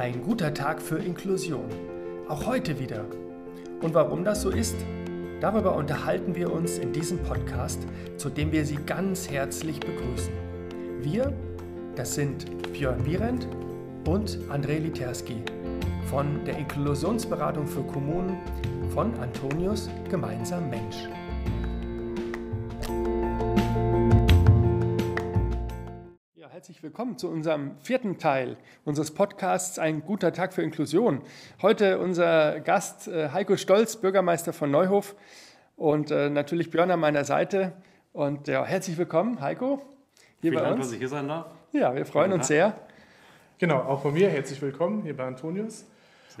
Ein guter Tag für Inklusion. Auch heute wieder. Und warum das so ist, darüber unterhalten wir uns in diesem Podcast, zu dem wir Sie ganz herzlich begrüßen. Wir, das sind Björn Wierendt und André Literski von der Inklusionsberatung für Kommunen von Antonius Gemeinsam Mensch. Herzlich willkommen zu unserem vierten Teil unseres Podcasts Ein guter Tag für Inklusion. Heute unser Gast äh, Heiko Stolz, Bürgermeister von Neuhof und äh, natürlich Björn an meiner Seite. Und ja, herzlich willkommen, Heiko, hier Vielen bei Dank, uns. dass ich hier sein darf. Ja, wir freuen uns sehr. Genau, auch von mir herzlich willkommen hier bei Antonius.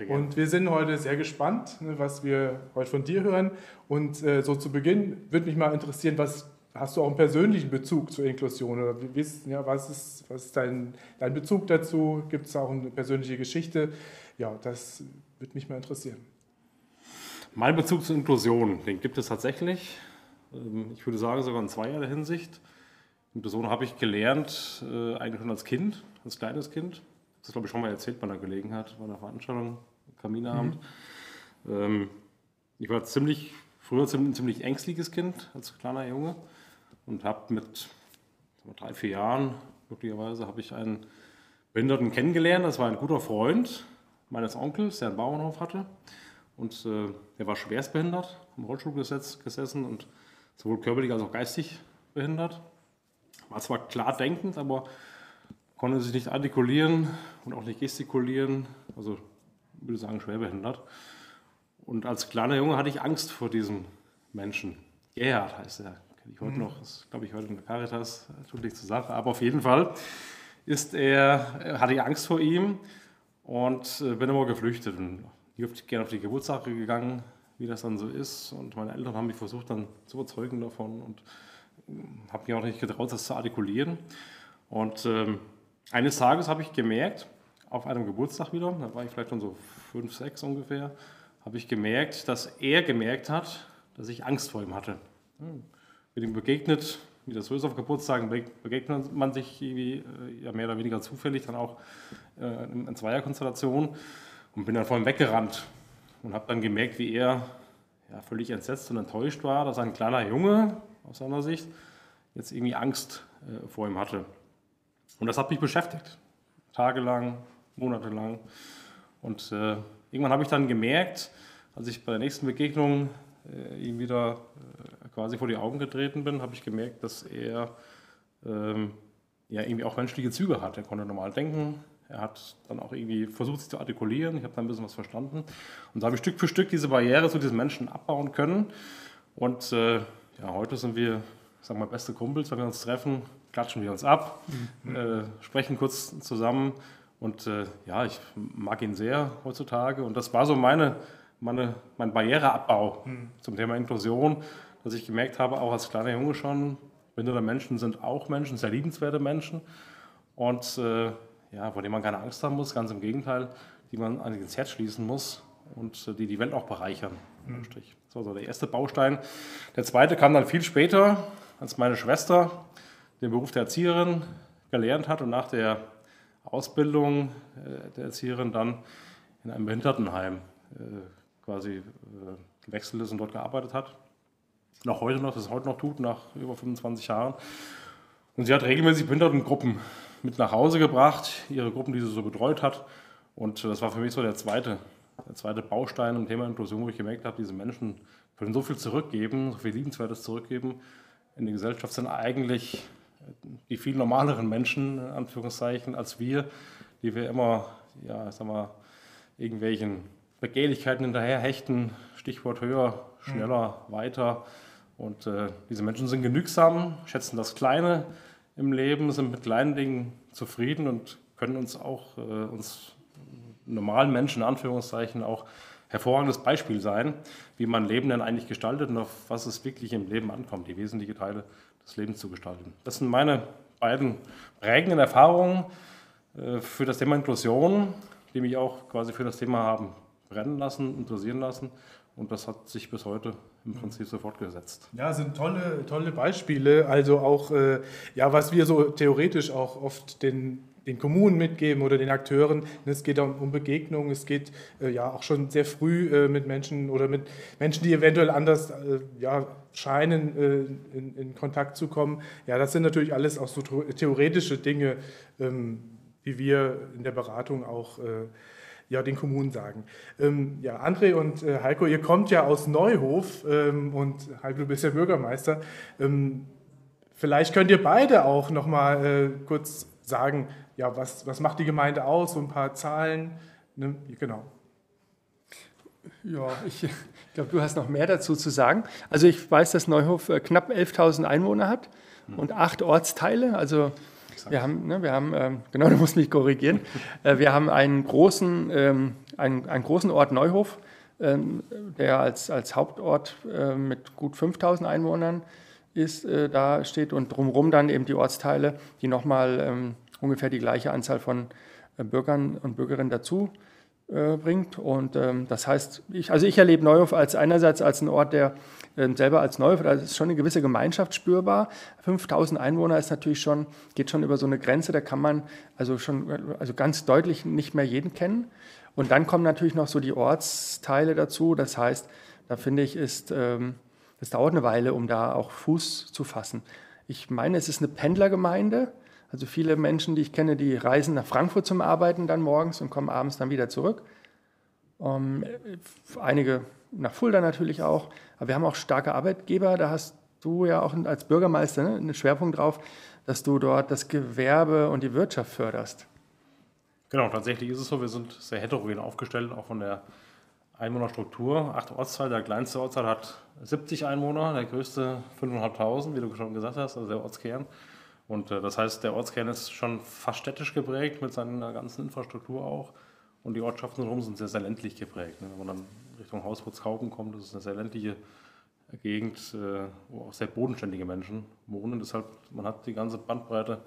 Und wir sind heute sehr gespannt, ne, was wir heute von dir hören. Und äh, so zu Beginn würde mich mal interessieren, was hast du auch einen persönlichen Bezug zur Inklusion? Oder wie, ja, was ist, was ist dein, dein Bezug dazu? Gibt es auch eine persönliche Geschichte? Ja, das würde mich mal interessieren. Mein Bezug zur Inklusion, den gibt es tatsächlich. Ähm, ich würde sagen, sogar in zweierlei Hinsicht. Inklusion habe ich gelernt, äh, eigentlich schon als Kind, als kleines Kind. Das glaube ich schon mal erzählt bei einer Gelegenheit, bei einer Veranstaltung, Kaminabend. Mhm. Ähm, ich war ziemlich, früher ein ziemlich ängstliches Kind als kleiner Junge und habe mit drei, vier Jahren, glücklicherweise, habe ich einen Behinderten kennengelernt. Das war ein guter Freund meines Onkels, der einen Bauernhof hatte. Und äh, er war schwerstbehindert, im Rollstuhl gesessen und sowohl körperlich als auch geistig behindert. War zwar klar denkend, aber konnte sich nicht artikulieren und auch nicht gestikulieren. Also, ich würde sagen, schwerbehindert. Und als kleiner Junge hatte ich Angst vor diesem Menschen. Gerhard heißt er, kenne ich heute mhm. noch, das glaube ich heute in der Caritas, tut nichts zur Sache, aber auf jeden Fall ist er, hatte ich Angst vor ihm und äh, bin immer geflüchtet und ich gerne auf die Geburtssache gegangen, wie das dann so ist. Und meine Eltern haben mich versucht dann zu überzeugen davon und äh, habe mich auch nicht getraut, das zu artikulieren. Und ähm, eines Tages habe ich gemerkt, auf einem Geburtstag wieder, da war ich vielleicht schon so fünf, sechs ungefähr, habe ich gemerkt, dass er gemerkt hat, dass ich Angst vor ihm hatte. Hm mit ihm begegnet, wie das so ist auf Geburtstagen, begegnet man sich irgendwie, äh, ja, mehr oder weniger zufällig, dann auch äh, in Zweierkonstellation und bin dann vor ihm weggerannt und habe dann gemerkt, wie er ja, völlig entsetzt und enttäuscht war, dass ein kleiner Junge aus seiner Sicht jetzt irgendwie Angst äh, vor ihm hatte. Und das hat mich beschäftigt, tagelang, monatelang. Und äh, irgendwann habe ich dann gemerkt, als ich bei der nächsten Begegnung äh, ihm wieder äh, quasi vor die Augen getreten bin, habe ich gemerkt, dass er ähm, ja irgendwie auch menschliche Züge hat. Er konnte normal denken. Er hat dann auch irgendwie versucht, sich zu artikulieren. Ich habe dann ein bisschen was verstanden. Und so habe ich Stück für Stück diese Barriere zu diesen Menschen abbauen können. Und äh, ja, heute sind wir, sagen wir mal, beste Kumpels. Wenn wir uns treffen, klatschen wir uns ab, mhm. äh, sprechen kurz zusammen. Und äh, ja, ich mag ihn sehr heutzutage. Und das war so meine meine, mein Barriereabbau mhm. zum Thema Inklusion, dass ich gemerkt habe, auch als kleiner Junge schon, behinderte Menschen sind auch Menschen, sehr liebenswerte Menschen und äh, ja, vor denen man keine Angst haben muss, ganz im Gegenteil, die man an ins Herz schließen muss und äh, die die Welt auch bereichern. Mhm. Das war so der erste Baustein. Der zweite kam dann viel später, als meine Schwester den Beruf der Erzieherin gelernt hat und nach der Ausbildung äh, der Erzieherin dann in einem Behindertenheim äh, quasi äh, gewechselt ist und dort gearbeitet hat. Noch heute noch, das heute noch tut, nach über 25 Jahren. Und sie hat regelmäßig Behindertengruppen mit nach Hause gebracht, ihre Gruppen, die sie so betreut hat. Und das war für mich so der zweite, der zweite Baustein im Thema Inklusion, wo ich gemerkt habe, diese Menschen können so viel zurückgeben, so viel Liebenswertes zurückgeben. In der Gesellschaft sind eigentlich die viel normaleren Menschen, in Anführungszeichen, als wir, die wir immer, ja, sag mal, irgendwelchen Begehrlichkeiten hinterher hechten, Stichwort höher, schneller, mhm. weiter. Und äh, diese Menschen sind genügsam, schätzen das Kleine im Leben, sind mit kleinen Dingen zufrieden und können uns auch, äh, uns normalen Menschen in Anführungszeichen, auch hervorragendes Beispiel sein, wie man Leben denn eigentlich gestaltet und auf was es wirklich im Leben ankommt, die wesentlichen Teile des Lebens zu gestalten. Das sind meine beiden prägenden Erfahrungen äh, für das Thema Inklusion, die mich auch quasi für das Thema haben brennen lassen, interessieren lassen Und das hat sich bis heute im Prinzip so fortgesetzt. Ja, sind tolle, tolle Beispiele. Also auch, äh, ja, was wir so theoretisch auch oft den, den Kommunen mitgeben oder den Akteuren. Es geht um, Begegnungen, es geht äh, ja auch schon sehr früh äh, mit Menschen oder mit Menschen, die eventuell anders äh, ja, scheinen, in, in, Kontakt zu kommen. Ja, das sind natürlich alles auch so theoretische Dinge, ähm, wie wir in der Beratung auch ja, den Kommunen sagen. Ähm, ja, André und äh, Heiko, ihr kommt ja aus Neuhof ähm, und Heiko, du bist ja Bürgermeister. Ähm, vielleicht könnt ihr beide auch noch mal äh, kurz sagen, ja, was, was macht die Gemeinde aus, so ein paar Zahlen. Ne? Genau. Ja, ich, ich glaube, du hast noch mehr dazu zu sagen. Also ich weiß, dass Neuhof äh, knapp 11.000 Einwohner hat und acht Ortsteile. Also wir haben, ne, wir haben ähm, genau, du musst mich korrigieren. äh, wir haben einen großen, ähm, einen, einen, großen Ort Neuhof, ähm, der als, als Hauptort äh, mit gut 5000 Einwohnern ist, da steht und drumherum dann eben die Ortsteile, die nochmal ungefähr die gleiche Anzahl von äh, Bürgern und Bürgerinnen dazu äh, bringt. Und ähm, das heißt, ich, also ich erlebe Neuhof als einerseits als ein Ort, der ähm, selber als Neuhof, da ist schon eine gewisse Gemeinschaft spürbar. 5000 Einwohner ist natürlich schon, geht schon über so eine Grenze, da kann man also schon also ganz deutlich nicht mehr jeden kennen. Und dann kommen natürlich noch so die Ortsteile dazu. Das heißt, da finde ich, ist, ähm, dauert eine Weile, um da auch Fuß zu fassen. Ich meine, es ist eine Pendlergemeinde. Also viele Menschen, die ich kenne, die reisen nach Frankfurt zum Arbeiten dann morgens und kommen abends dann wieder zurück. Ähm, einige nach Fulda natürlich auch. Aber wir haben auch starke Arbeitgeber. Da hast du ja auch als Bürgermeister ne, einen Schwerpunkt drauf, dass du dort das Gewerbe und die Wirtschaft förderst. Genau, tatsächlich ist es so. Wir sind sehr heterogen aufgestellt, auch von der Einwohnerstruktur. Acht Ortsteile, der kleinste Ortsteil hat 70 Einwohner, der größte 5.500, wie du schon gesagt hast, also der Ortskern. Und äh, das heißt, der Ortskern ist schon fast städtisch geprägt mit seiner ganzen Infrastruktur auch. Und die Ortschaften drumherum sind sehr, sehr ländlich geprägt. Ne? Wenn man dann Richtung Hauswurzkaupen kommt, das ist eine sehr ländliche Gegend, äh, wo auch sehr bodenständige Menschen wohnen. Deshalb, man hat die ganze Bandbreite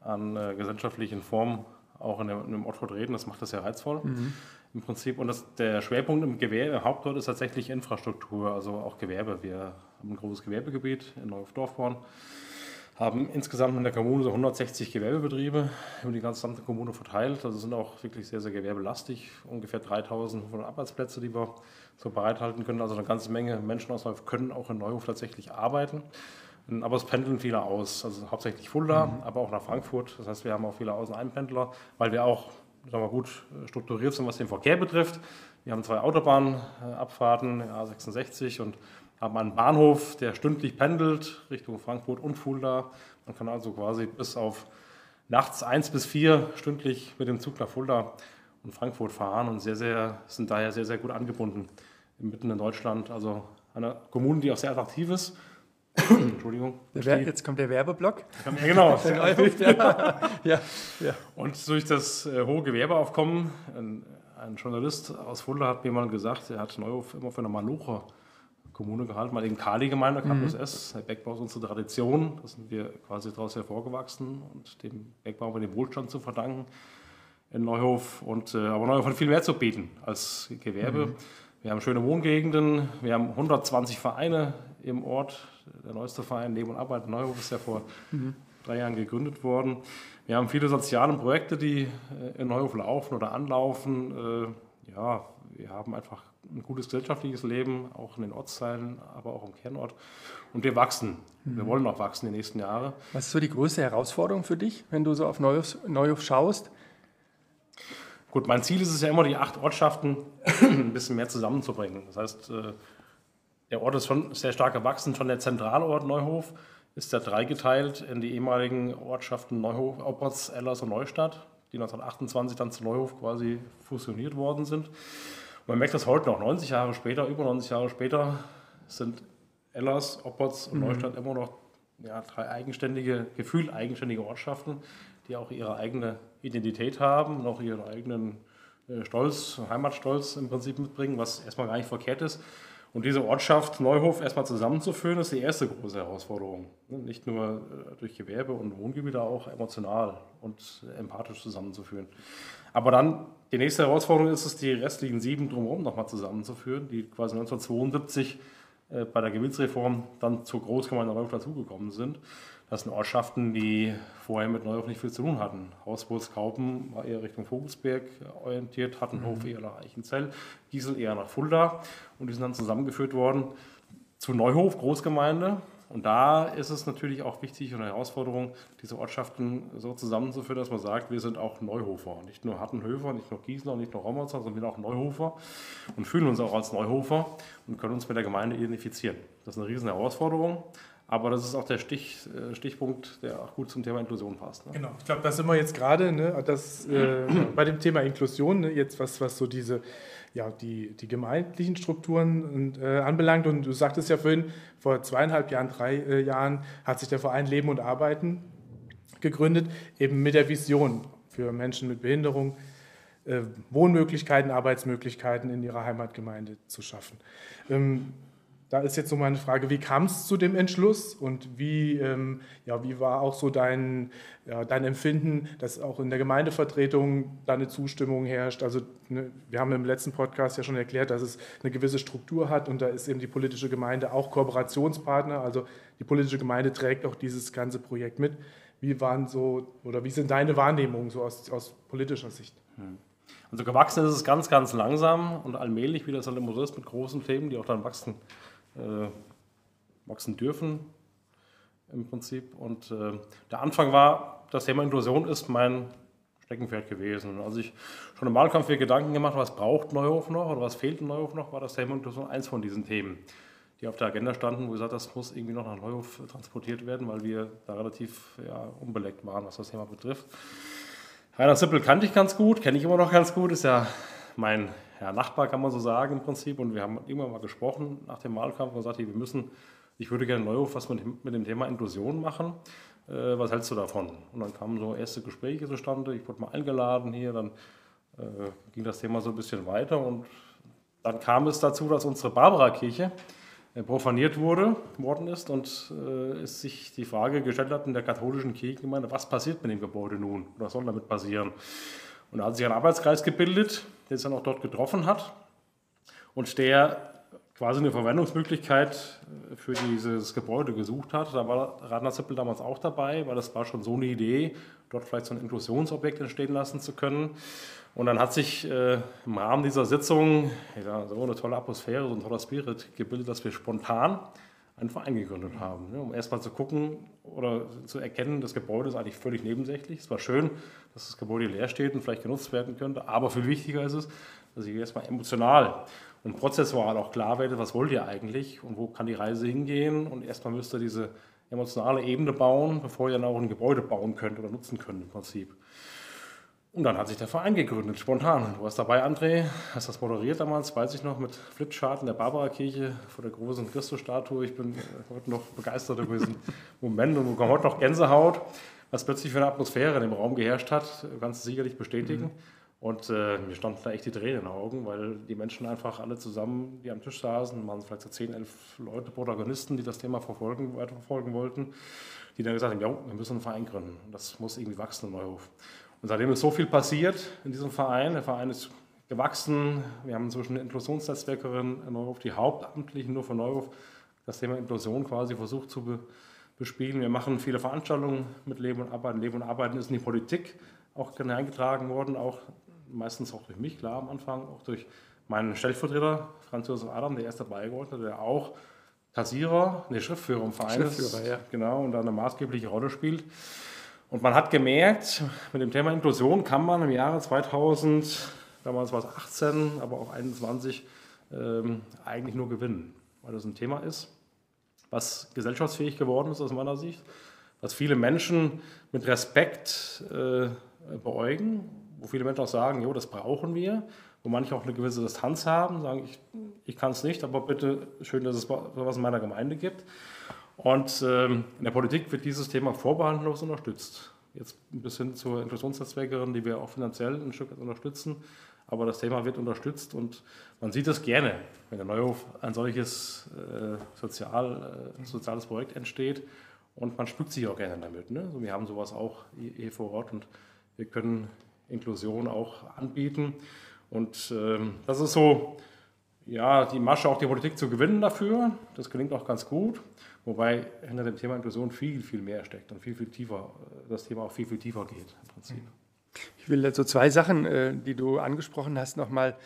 an äh, gesellschaftlichen Formen auch in dem, in dem Ort vertreten. Das macht das sehr reizvoll mhm. im Prinzip. Und das, der Schwerpunkt im Gewerbe, im Hauptort ist tatsächlich Infrastruktur, also auch Gewerbe. Wir haben ein großes Gewerbegebiet in Neuf-Dorfborn haben insgesamt in der Kommune so 160 Gewerbebetriebe über die gesamte Kommune verteilt. Also sind auch wirklich sehr, sehr gewerbelastig. Ungefähr 3500 Arbeitsplätze, die wir so bereithalten können. Also eine ganze Menge Menschen aus Neuhof können auch in Neuhof tatsächlich arbeiten. Aber es pendeln viele aus, also hauptsächlich Fulda, mhm. aber auch nach Frankfurt. Das heißt, wir haben auch viele Außeneinpendler, weil wir auch sagen wir, gut strukturiert sind, was den Verkehr betrifft. Wir haben zwei Autobahnabfahrten, A66 und haben einen Bahnhof, der stündlich pendelt Richtung Frankfurt und Fulda. Man kann also quasi bis auf nachts eins bis vier stündlich mit dem Zug nach Fulda und Frankfurt fahren und sehr, sehr, sind daher sehr, sehr gut angebunden mitten in Deutschland. Also eine Kommune, die auch sehr attraktiv ist. Entschuldigung. Jetzt kommt der Werbeblock. Ja, genau. ja. ja. Ja. Und durch das äh, hohe Gewerbeaufkommen, ein, ein, Journalist aus Fulda hat mir mal gesagt, er hat Neuhof immer für eine Malocher Kommune gehalten, mal eben Kali-Gemeinde, Campus mhm. S. Der Bergbau ist unsere Tradition, da sind wir quasi daraus hervorgewachsen und dem Bergbau mit dem Wohlstand zu verdanken in Neuhof. Und, äh, aber Neuhof hat viel mehr zu bieten als Gewerbe. Mhm. Wir haben schöne Wohngegenden, wir haben 120 Vereine im Ort. Der neueste Verein Leben und Arbeit in Neuhof ist ja vor mhm. drei Jahren gegründet worden. Wir haben viele soziale Projekte, die äh, in Neuhof laufen oder anlaufen. Äh, ja, wir haben einfach ein gutes gesellschaftliches Leben, auch in den Ortsteilen, aber auch im Kernort. Und wir wachsen. Mhm. Wir wollen auch wachsen die nächsten Jahre. Was ist so die größte Herausforderung für dich, wenn du so auf Neuhof, Neuhof schaust? Gut, mein Ziel ist es ja immer, die acht Ortschaften ein bisschen mehr zusammenzubringen. Das heißt, äh, der Ort ist schon sehr stark gewachsen. Schon der Zentralort Neuhof ist ja dreigeteilt in die ehemaligen Ortschaften Neuhof, Oppertz, Ellers und Neustadt, die 1928 dann zu Neuhof quasi fusioniert worden sind man merkt das heute noch, 90 Jahre später, über 90 Jahre später, sind Ellers, Oppertz und mhm. Neustadt immer noch ja, drei eigenständige, gefühlt eigenständige Ortschaften, die auch ihre eigene Identität haben und auch ihren eigenen äh, Stolz, Heimatstolz im Prinzip mitbringen, was erstmal gar nicht verkehrt ist. Und diese Ortschaft Neuhof erstmal zusammenzuführen, ist die erste große Herausforderung. Nicht nur äh, durch Gewerbe und Wohngebiete, auch emotional und empathisch zusammenzuführen. Aber dann die nächste Herausforderung ist es, die restlichen sieben drumherum nochmal zusammenzuführen, die quasi 1972 äh, bei der Gebietsreform dann zur Großgemeinde Neuhof dazugekommen sind. Das sind Ortschaften, die vorher mit Neuhof nicht viel zu tun hatten. Hausburgskaupen war eher Richtung Vogelsberg orientiert, Hattenhof mhm. eher nach Eichenzell, Giesel eher nach Fulda und die sind dann zusammengeführt worden zu Neuhof, Großgemeinde. Und da ist es natürlich auch wichtig und eine Herausforderung, diese Ortschaften so zusammenzuführen, dass man sagt, wir sind auch Neuhofer. Nicht nur Hattenhöfer, nicht nur Gießler, nicht nur Rommerzer, sondern wir sind auch Neuhofer und fühlen uns auch als Neuhofer und können uns mit der Gemeinde identifizieren. Das ist eine riesen Herausforderung. Aber das ist auch der Stich, äh, Stichpunkt, der auch gut zum Thema Inklusion passt. Ne? Genau, ich glaube, da sind wir jetzt gerade ne, äh, bei dem Thema Inklusion, ne, jetzt was, was so diese, ja, die, die gemeindlichen Strukturen äh, anbelangt. Und du sagtest ja vorhin, vor zweieinhalb Jahren, drei äh, Jahren hat sich der Verein Leben und Arbeiten gegründet, eben mit der Vision für Menschen mit Behinderung, äh, Wohnmöglichkeiten, Arbeitsmöglichkeiten in ihrer Heimatgemeinde zu schaffen. Ähm, da ist jetzt so meine Frage, wie kam es zu dem Entschluss und wie, ähm, ja, wie war auch so dein, ja, dein Empfinden, dass auch in der Gemeindevertretung da eine Zustimmung herrscht? Also ne, wir haben im letzten Podcast ja schon erklärt, dass es eine gewisse Struktur hat und da ist eben die politische Gemeinde auch Kooperationspartner. Also die politische Gemeinde trägt auch dieses ganze Projekt mit. Wie waren so oder wie sind deine Wahrnehmungen so aus, aus politischer Sicht? Hm. Also gewachsen ist es ganz, ganz langsam und allmählich, wie das halt immer so ist, mit großen Themen, die auch dann wachsen äh, wachsen dürfen im Prinzip. Und äh, der Anfang war, das Thema Inklusion ist mein Steckenpferd gewesen. als ich schon im Wahlkampf mir Gedanken gemacht was braucht Neuhof noch oder was fehlt in Neuhof noch, war das Thema Inklusion eins von diesen Themen, die auf der Agenda standen, wo gesagt das muss irgendwie noch nach Neuhof transportiert werden, weil wir da relativ ja, unbeleckt waren, was das Thema betrifft. Rainer Sippel kannte ich ganz gut, kenne ich immer noch ganz gut, ist ja mein ja, Nachbar, kann man so sagen im Prinzip. Und wir haben irgendwann mal gesprochen nach dem Wahlkampf und gesagt, wir müssen, ich würde gerne Neuhof was mit, mit dem Thema Inklusion machen. Äh, was hältst du davon? Und dann kamen so erste Gespräche zustande. Ich wurde mal eingeladen hier, dann äh, ging das Thema so ein bisschen weiter. Und dann kam es dazu, dass unsere Barbara-Kirche äh, profaniert wurde, worden ist und äh, es sich die Frage gestellt hat in der katholischen Kirchengemeinde, was passiert mit dem Gebäude nun? Was soll damit passieren? Und da hat sich ein Arbeitskreis gebildet, der sich dann auch dort getroffen hat und der quasi eine Verwendungsmöglichkeit äh, für dieses Gebäude gesucht hat. Da war Radner Zippel damals auch dabei, weil das war schon so eine Idee, dort vielleicht so ein Inklusionsobjekt entstehen lassen zu können. Und dann hat sich äh, im Rahmen dieser Sitzung ja, so eine tolle Atmosphäre, so ein toller Spirit gebildet, dass wir spontan einen Verein gegründet haben, ne, um erstmal zu gucken oder zu erkennen, das Gebäude ist eigentlich völlig nebensächlich. Es war schön, dass das Gebäude leer steht und vielleicht genutzt werden könnte, aber viel wichtiger ist es, dass ich erstmal emotional und prozessual auch klar werde, was wollt ihr eigentlich und wo kann die Reise hingehen und erstmal müsst ihr diese emotionale Ebene bauen, bevor ihr dann auch ein Gebäude bauen könnt oder nutzen könnt im Prinzip. Und dann hat sich der Verein gegründet, spontan. Du warst dabei, André, hast das moderiert damals, weiß ich noch, mit Flipchart in der Barbara-Kirche vor der großen Christusstatue. Ich bin heute noch begeistert über diesen Moment und bekomme heute noch Gänsehaut, was plötzlich für eine Atmosphäre in dem Raum geherrscht hat, kannst du sicherlich bestätigen. Mhm. Und äh, mir standen da echt die Tränen in den Augen, weil die Menschen einfach alle zusammen, die am Tisch saßen, waren vielleicht so 10, 11 Leute, Protagonisten, die das Thema verfolgen, weiterverfolgen wollten, die dann gesagt haben, ja, wir müssen einen Verein gründen. Das muss irgendwie wachsen in Neuhof. Und seitdem ist so viel passiert in diesem Verein. Der Verein ist gewachsen. Wir haben inzwischen eine Inklusionsnetzwerkerin in Neuhof, die hauptamtlichen nur von Neuhof das Thema Inklusion quasi versucht zu be bespielen. Wir machen viele Veranstaltungen mit Leben und Arbeiten. Leben und Arbeiten ist in die Politik auch hineingetragen worden, auch meistens auch durch mich, klar am Anfang, auch durch meinen Stellvertreter, Franz Josef Adam, der erst dabei geworden der auch Kassierer, der Schriftführer im Verein ist, ja. genau, und da eine maßgebliche Rolle spielt. Und man hat gemerkt, mit dem Thema Inklusion kann man im Jahre 2000, damals war es 18, aber auch 21, ähm, eigentlich nur gewinnen, weil das ein Thema ist, was gesellschaftsfähig geworden ist aus meiner Sicht, was viele Menschen mit Respekt äh, beäugen, wo viele Menschen auch sagen, jo, das brauchen wir, wo manche auch eine gewisse Distanz haben, sagen, ich, ich kann es nicht, aber bitte schön, dass es was in meiner Gemeinde gibt. Und ähm, in der Politik wird dieses Thema vorbehaltlos unterstützt. Jetzt bis hin zur Inklusionsnetzwerkerin, die wir auch finanziell ein Stück unterstützen. aber das Thema wird unterstützt und man sieht es gerne, wenn der Neuhof ein solches äh, sozial, äh, soziales Projekt entsteht und man spückt sich auch gerne damit. Ne? Also wir haben sowas auch hier vor Ort und wir können Inklusion auch anbieten und ähm, das ist so, ja, die Masche auch die Politik zu gewinnen dafür. Das gelingt auch ganz gut. Wobei hinter dem Thema Inklusion viel, viel mehr steckt und viel, viel tiefer, das Thema auch viel, viel tiefer geht im Prinzip. Ich will so zwei Sachen, äh, die du angesprochen hast, nochmal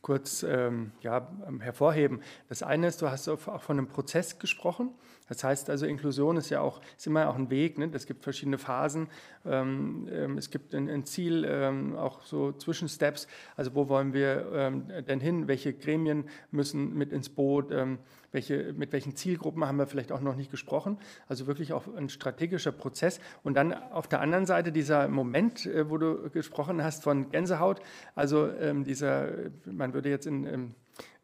kurz ähm, ja, ähm, hervorheben. Das eine ist, du hast auch von einem Prozess gesprochen. Das heißt also, Inklusion ist ja auch, ist immer auch ein Weg. Ne? Es gibt verschiedene Phasen. Ähm, ähm, es gibt ein, ein Ziel, ähm, auch so Zwischensteps. Also wo wollen wir ähm, denn hin? Welche Gremien müssen mit ins Boot? Ähm, welche, mit welchen Zielgruppen haben wir vielleicht auch noch nicht gesprochen? Also wirklich auch ein strategischer Prozess. Und dann auf der anderen Seite dieser Moment, äh, wo du gesprochen hast von Gänsehaut. Also ähm, dieser, man würde jetzt in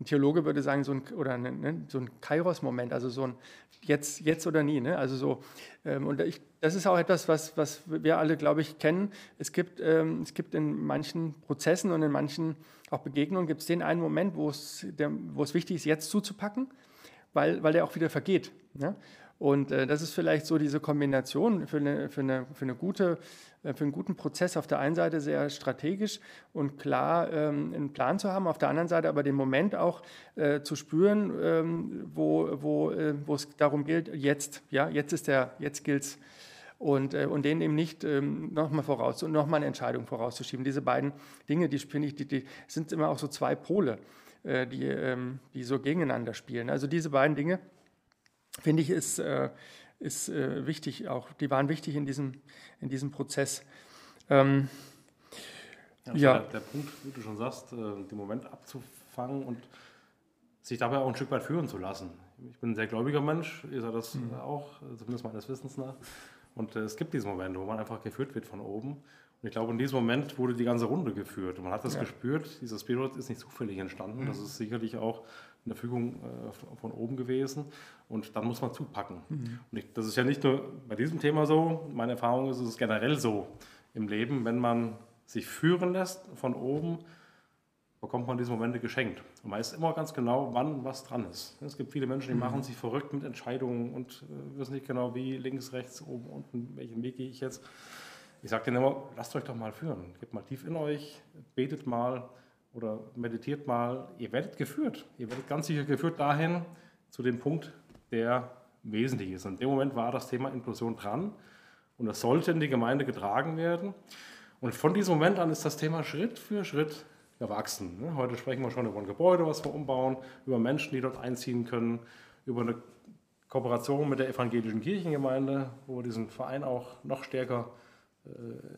ein Theologe würde sagen, so ein, oder ne, so ein Kairos-Moment, also so ein jetzt, jetzt oder nie. Ne? Also so, ähm, und ich, das ist auch etwas, was, was wir alle, glaube ich, kennen. Es gibt, ähm, es gibt in manchen Prozessen und in manchen auch Begegnungen, gibt es den einen Moment, wo es wichtig ist, jetzt zuzupacken, weil, weil der auch wieder vergeht. Ne? Und äh, das ist vielleicht so diese Kombination für, eine, für, eine, für, eine gute, äh, für einen guten Prozess auf der einen Seite sehr strategisch und klar ähm, einen Plan zu haben, auf der anderen Seite aber den Moment auch äh, zu spüren, ähm, wo, wo, äh, wo es darum gilt, jetzt, ja, jetzt ist der, jetzt gilt's und, äh, und denen eben nicht ähm, nochmal voraus nochmal eine Entscheidung vorauszuschieben. Diese beiden Dinge, die finde ich, die, die sind immer auch so zwei Pole, die, ähm, die so gegeneinander spielen. Also diese beiden Dinge finde ich, ist, äh, ist äh, wichtig auch. Die waren wichtig in diesem, in diesem Prozess. Ähm, ja, ja. Der, der, Punkt, wie du schon sagst, äh, den Moment abzufangen und sich dabei auch ein Stück weit führen zu lassen. Ich bin ein sehr gläubiger Mensch, ihr seid das mhm. auch, zumindest meines Wissens nach. Und äh, es gibt diese Momente, wo man einfach geführt wird von oben. Und ich glaube, in diesem Moment wurde die ganze Runde geführt. Und man hat das ja. gespürt, dieser Spirit ist nicht zufällig entstanden. Mhm. Das ist sicherlich auch in der Fügung äh, von oben gewesen. Und dann muss man zupacken. Mhm. Und ich, das ist ja nicht nur bei diesem Thema so. Meine Erfahrung ist, es ist generell so im Leben, wenn man sich führen lässt von oben, bekommt man diese Momente geschenkt. Und man weiß immer ganz genau, wann was dran ist. Es gibt viele Menschen, die mhm. machen sich verrückt mit Entscheidungen und äh, wissen nicht genau, wie links, rechts, oben, unten, welchen Weg gehe ich jetzt. Ich sage denen immer, lasst euch doch mal führen. Gebt mal tief in euch, betet mal oder meditiert mal. Ihr werdet geführt. Ihr werdet ganz sicher geführt dahin, zu dem Punkt, der wesentlich ist. Und in dem Moment war das Thema Inklusion dran und das sollte in die Gemeinde getragen werden. Und von diesem Moment an ist das Thema Schritt für Schritt erwachsen. Ne? Heute sprechen wir schon über ein Gebäude, was wir umbauen, über Menschen, die dort einziehen können, über eine Kooperation mit der evangelischen Kirchengemeinde, wo wir diesen Verein auch noch stärker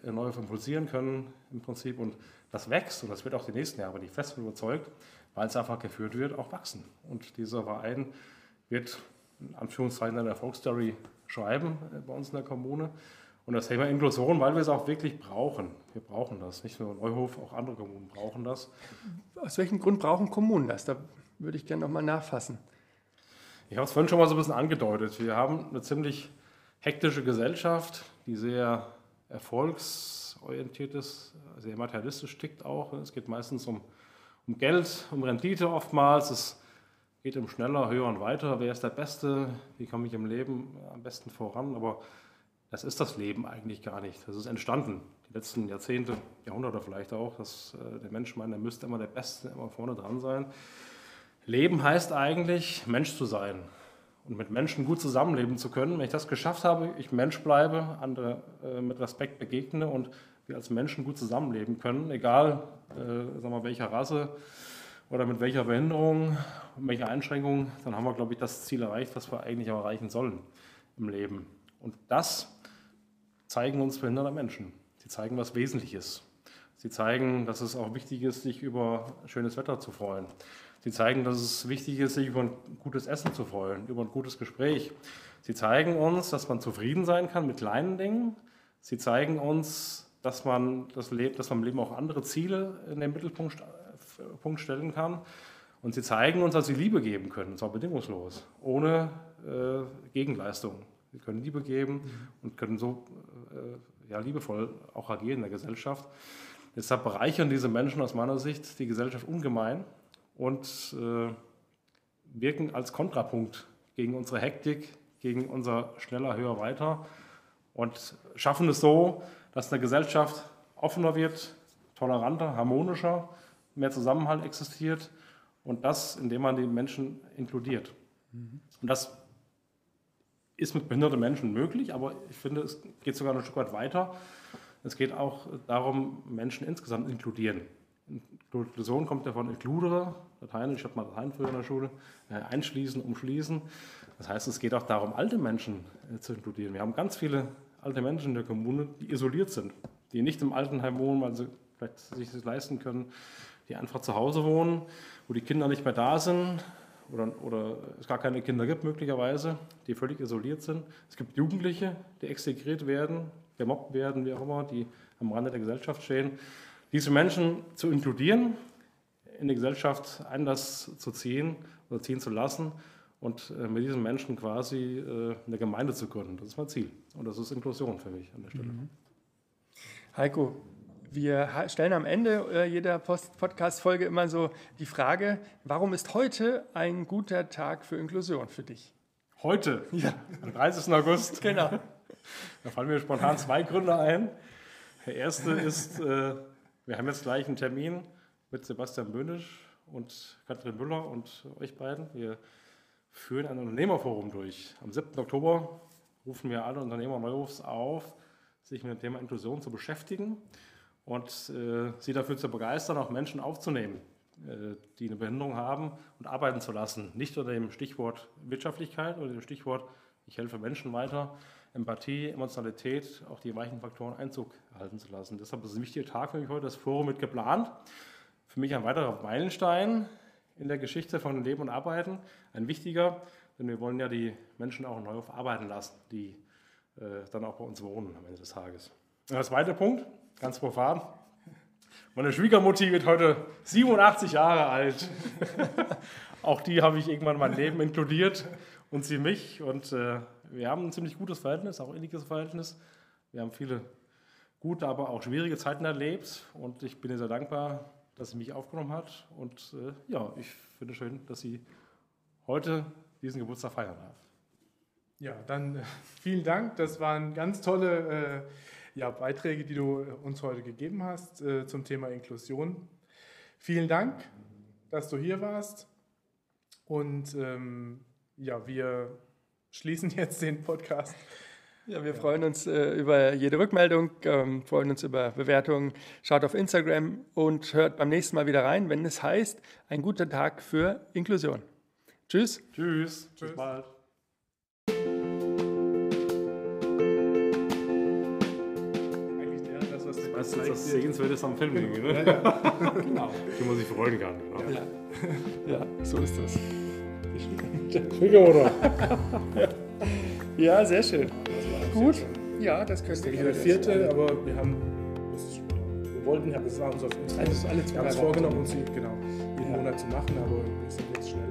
äh, neu impulsieren können im Prinzip. Und das wächst und das wird auch die nächsten Jahre, bin ich fest überzeugt, weil es einfach geführt wird, auch wachsen. Und dieser Verein wird in Anführungszeichen eine Erfolgsstory schreiben äh, bei uns in der Kommune. Und das Thema Inklusion, weil wir es auch wirklich brauchen. Wir brauchen das. Nicht nur Neuhof, auch andere Kommunen brauchen das. Aus welchem Grund brauchen Kommunen das? Da würde ich gerne nochmal nachfassen. Ich habe es vorhin schon mal so ein bisschen angedeutet. Wir haben eine ziemlich hektische Gesellschaft, die sehr erfolgsorientiert ist, sehr materialistisch tickt auch. Es geht meistens um, um Geld, um Rendite oftmals. Es geht um schneller, höher und weiter. Wer ist der Beste? Wie komme ich im Leben am besten voran? Aber das ist das Leben eigentlich gar nicht. Das ist entstanden, die letzten Jahrzehnte, Jahrhunderte vielleicht auch, dass äh, der Mensch meint, er müsste immer der Beste, immer vorne dran sein. Leben heißt eigentlich, Mensch zu sein und mit Menschen gut zusammenleben zu können. Wenn ich das geschafft habe, ich Mensch bleibe, andere äh, mit Respekt begegne und wir als Menschen gut zusammenleben können, egal äh, sagen wir, welcher Rasse oder mit welcher Behinderung, welcher Einschränkung, dann haben wir, glaube ich, das Ziel erreicht, was wir eigentlich erreichen sollen im Leben. Und das zeigen uns behinderte Menschen. Sie zeigen was Wesentliches. Sie zeigen, dass es auch wichtig ist, sich über schönes Wetter zu freuen. Sie zeigen, dass es wichtig ist, sich über ein gutes Essen zu freuen, über ein gutes Gespräch. Sie zeigen uns, dass man zufrieden sein kann mit kleinen Dingen. Sie zeigen uns, dass man, das Leben, dass man im Leben auch andere Ziele in den Mittelpunkt Punkt stellen kann. Und sie zeigen uns, dass sie Liebe geben können, und zwar bedingungslos, ohne äh, Gegenleistung. Wir können Liebe geben und können so äh, ja, liebevoll auch agieren in der Gesellschaft. Deshalb bereichern diese Menschen aus meiner Sicht die Gesellschaft ungemein und äh, wirken als Kontrapunkt gegen unsere Hektik, gegen unser schneller, höher, weiter und schaffen es so, dass eine Gesellschaft offener wird, toleranter, harmonischer, mehr Zusammenhalt existiert und das, indem man die Menschen inkludiert. Mhm. Und das ist mit behinderten Menschen möglich, aber ich finde, es geht sogar ein Stück weit weiter. Es geht auch darum, Menschen insgesamt inkludieren. Inklusion kommt ja von includere, Latein, ich habe mal Latein früher in der Schule, äh, einschließen, umschließen. Das heißt, es geht auch darum, alte Menschen äh, zu inkludieren. Wir haben ganz viele alte Menschen in der Kommune, die isoliert sind, die nicht im Altenheim wohnen, weil sie vielleicht sich das leisten können, die einfach zu Hause wohnen, wo die Kinder nicht mehr da sind oder, oder es gar keine Kinder gibt möglicherweise, die völlig isoliert sind. Es gibt Jugendliche, die extegriert werden, gemobbt werden, wie auch immer, die am Rande der Gesellschaft stehen. Diese Menschen zu inkludieren, in die Gesellschaft Einlass zu ziehen oder ziehen zu lassen und äh, mit diesen Menschen quasi äh, eine Gemeinde zu gründen. Das ist mein Ziel. Und das ist Inklusion für mich an der Stelle. Mhm. Heiko, wir stellen am Ende äh, jeder Podcast-Folge immer so die Frage, warum ist heute ein guter Tag für Inklusion für dich? Heute? Ja. Am 30. August? genau. Da fallen mir spontan zwei Gründe ein. Der erste ist, wir haben jetzt gleich einen Termin mit Sebastian Böhnisch und Katrin Müller und euch beiden. Wir führen ein Unternehmerforum durch. Am 7. Oktober rufen wir alle Unternehmer Neuhofs auf, sich mit dem Thema Inklusion zu beschäftigen und äh, sie dafür zu begeistern, auch Menschen aufzunehmen, äh, die eine Behinderung haben und arbeiten zu lassen. Nicht unter dem Stichwort Wirtschaftlichkeit oder dem Stichwort, ich helfe Menschen weiter, Empathie, Emotionalität, auch die weichen Faktoren Einzug erhalten zu lassen. Deshalb ist es ein wichtiger Tag für mich heute, das Forum mit geplant. Für mich ein weiterer Meilenstein in der Geschichte von Leben und Arbeiten, ein wichtiger, denn wir wollen ja die Menschen auch neu auf arbeiten lassen, die äh, dann auch bei uns wohnen am Ende des Tages. Und der zweite Punkt, ganz profan. Meine Schwiegermutti wird heute 87 Jahre alt. Auch die habe ich irgendwann in mein Leben inkludiert und sie mich. Und äh, wir haben ein ziemlich gutes Verhältnis, auch inniges Verhältnis. Wir haben viele gute, aber auch schwierige Zeiten erlebt. Und ich bin ihr sehr dankbar, dass sie mich aufgenommen hat. Und äh, ja, ich finde schön, dass sie heute diesen Geburtstag feiern darf. Ja, dann äh, vielen Dank. Das waren ganz tolle. Äh, ja, Beiträge, die du uns heute gegeben hast äh, zum Thema Inklusion. Vielen Dank, dass du hier warst. Und ähm, ja, wir schließen jetzt den Podcast. Ja, wir ja. freuen uns äh, über jede Rückmeldung, ähm, freuen uns über Bewertungen. Schaut auf Instagram und hört beim nächsten Mal wieder rein, wenn es heißt, ein guter Tag für Inklusion. Tschüss. Tschüss. Tschüss. Bis bald. Das ist das Sehenswertes am Film, genau. ne? Ja, ja. genau. Wie man sich freuen kann. Genau. Ja. ja, so ist das. Schwiegermutter. ja, sehr schön. Gut. Ja, das könnte ich. Der vierte, aber wir haben. Das, wir wollten, ja, das war uns auf uns. Alle wir haben es vorgenommen, uns genau, jeden Monat zu machen, aber wir sind jetzt schneller.